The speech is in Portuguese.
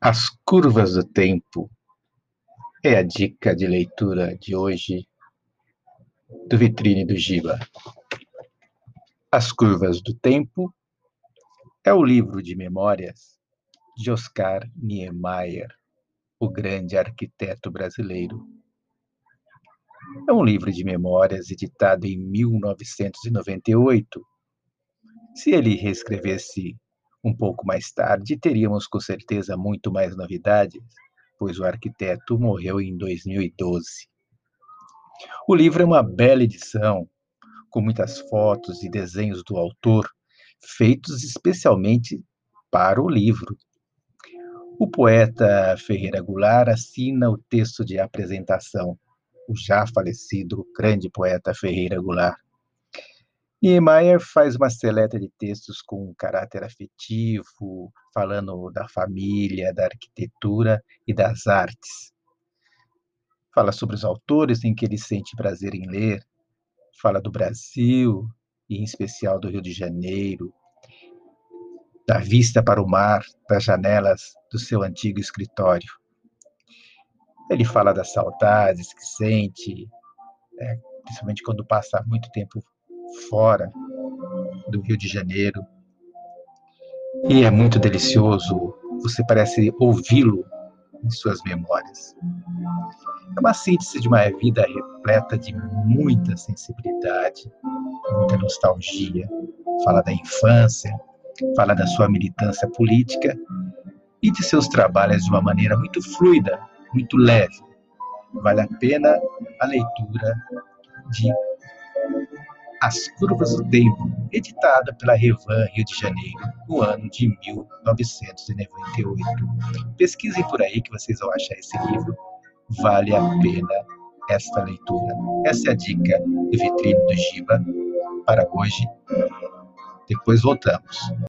As curvas do tempo é a dica de leitura de hoje do Vitrine do Giba. As curvas do tempo é o livro de memórias de Oscar Niemeyer, o grande arquiteto brasileiro. É um livro de memórias editado em 1998. Se ele reescrevesse um pouco mais tarde, teríamos com certeza muito mais novidades, pois o arquiteto morreu em 2012. O livro é uma bela edição, com muitas fotos e desenhos do autor, feitos especialmente para o livro. O poeta Ferreira Goulart assina o texto de apresentação, o já falecido grande poeta Ferreira Goulart. Niemeyer faz uma seleta de textos com caráter afetivo, falando da família, da arquitetura e das artes. Fala sobre os autores em que ele sente prazer em ler, fala do Brasil, e em especial do Rio de Janeiro, da vista para o mar, das janelas do seu antigo escritório. Ele fala das saudades que sente, é, principalmente quando passa muito tempo fora do Rio de Janeiro. E é muito delicioso, você parece ouvi-lo em suas memórias. É uma síntese de uma vida repleta de muita sensibilidade, muita nostalgia. Fala da infância, fala da sua militância política e de seus trabalhos de uma maneira muito fluida, muito leve. Vale a pena a leitura de as Curvas do Tempo, editada pela Revan Rio de Janeiro, no ano de 1998. Pesquisem por aí que vocês vão achar esse livro. Vale a pena esta leitura. Essa é a dica do Vitrine do Giba para hoje. Depois voltamos.